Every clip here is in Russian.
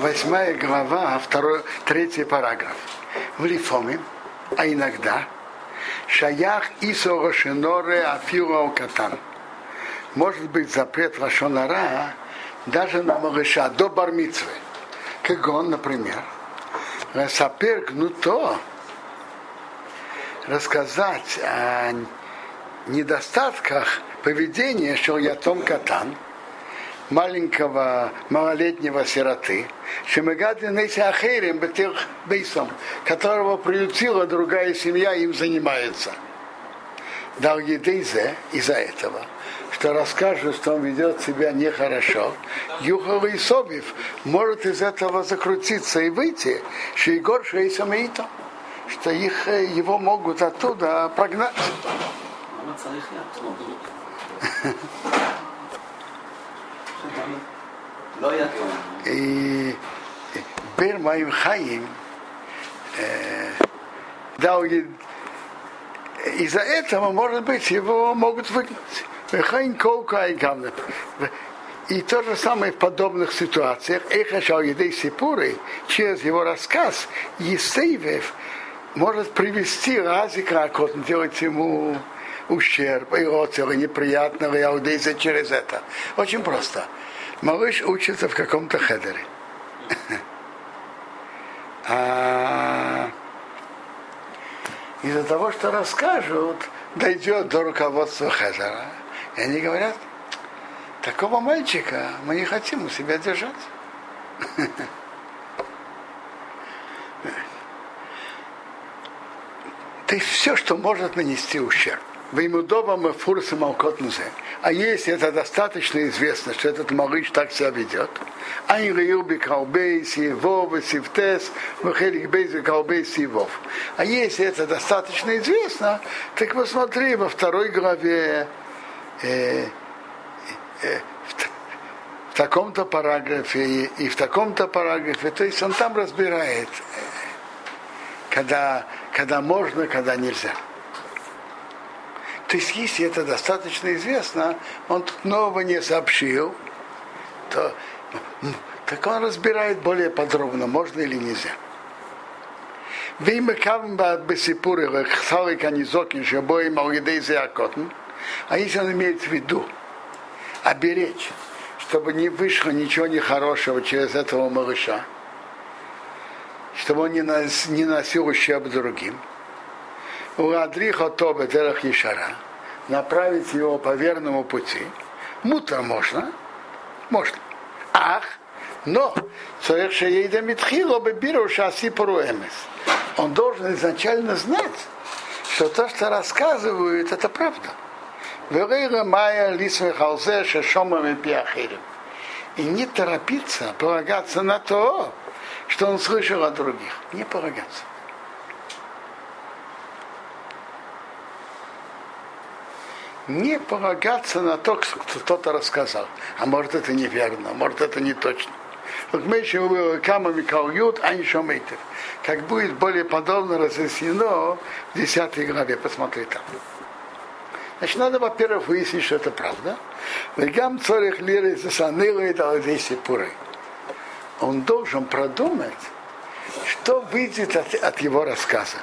восьмая глава, второй, третий параграф. В Лифоме, а иногда, Шаях Исо Рошеноре Афиро Катан. Может быть запрет Рашонара даже на малыша до бармицвы. Как он, например, Сапер гнуто рассказать о недостатках поведения Шоятом Катан, маленького малолетнего сироты, которого приютила другая семья, им занимается. Дал Едейзе из-за этого, что расскажет, что он ведет себя нехорошо, Юхова и Собив может из этого закрутиться и выйти, что Егор Шейсамеитом что их, его могут оттуда прогнать. Бер Маим Хаим дал из-за этого, может быть, его могут выгнать. Хаим Колка и. И то же самое в подобных ситуациях. Эхашал Едей Сипуры, через его рассказ, Есейвев может привести Разика Акот, делать ему ущерб, и оцела неприятного и аудейза через это. Очень просто. Малыш учится в каком-то хедере. А из-за того, что расскажут, дойдет до руководства хедера. И они говорят, такого мальчика мы не хотим у себя держать. Есть все, что может нанести ущерб. Веймудова мы фурсы малкот музе. А если это достаточно известно, что этот малыш так себя ведет, Айн Реюби Калбей, Сивов, Сивтес, Махелик Бейзи Калбей, Сивов. А если это достаточно известно, так посмотри во второй главе э, э, в, в таком-то параграфе и, и в таком-то параграфе. То есть он там разбирает, э, когда когда можно, когда нельзя. То есть, если это достаточно известно, он тут нового не сообщил, то так он разбирает более подробно, можно или нельзя. А если он имеет в виду оберечь, чтобы не вышло ничего нехорошего через этого малыша, чтобы он не, нос, не носил ущерб другим. У Адриха Тоба Дерах Ешара направить его по верному пути. Мутро можно, можно. Ах, но человек шеейда митхило бы шаси эмес. Он должен изначально знать, что то, что рассказывают, это правда. И не торопиться полагаться на то, что он слышал от других. Не полагаться. Не полагаться на то, что кто-то рассказал. А может это неверно, может это не точно. Вот мы еще было камами калют, а еще метр. Как будет более подробно разъяснено в 10 главе, посмотри там. Значит, надо, во-первых, выяснить, что это правда. Вегам цорих лиры засанылы и пуры он должен продумать, что выйдет от, от его рассказа.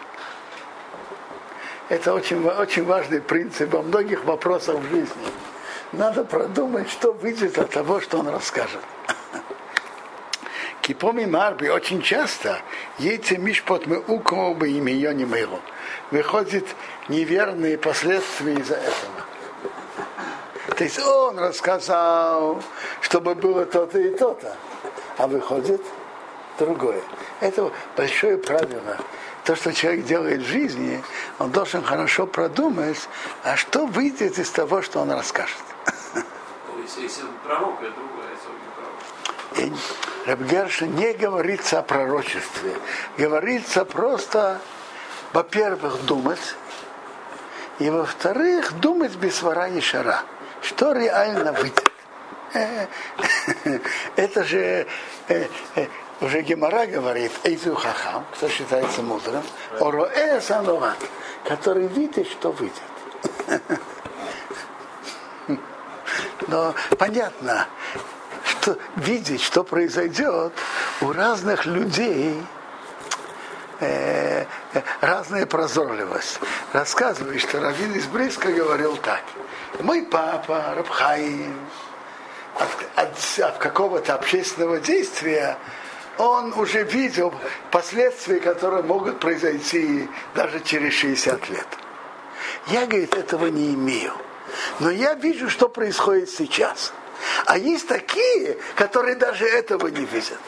Это очень, очень важный принцип во многих вопросах в жизни. Надо продумать, что выйдет от того, что он расскажет. Кипоми Марби очень часто яйца мишпот мы уколбы и ее не мыло. Выходит неверные последствия из-за этого. То есть он рассказал, чтобы было то-то и то-то а выходит другое. Это большое правило. То, что человек делает в жизни, он должен хорошо продумать, а что выйдет из того, что он расскажет. Если, пророк, это другое, Рабгерша не говорится о пророчестве. Говорится просто, во-первых, думать, и во-вторых, думать без свара и шара. Что реально выйдет. Это же э, э, уже Гемора говорит, Эйзу Хахам, кто считается мудрым, Ороэ Санова, который видит, что выйдет. Но понятно, что, видеть, что произойдет у разных людей э, разная прозорливость. Рассказывает, что Равин из Бриска говорил так. Мой папа, Рабхаим, от, от, от какого-то общественного действия он уже видел последствия, которые могут произойти даже через 60 лет. Я, говорит, этого не имею. Но я вижу, что происходит сейчас. А есть такие, которые даже этого не видят.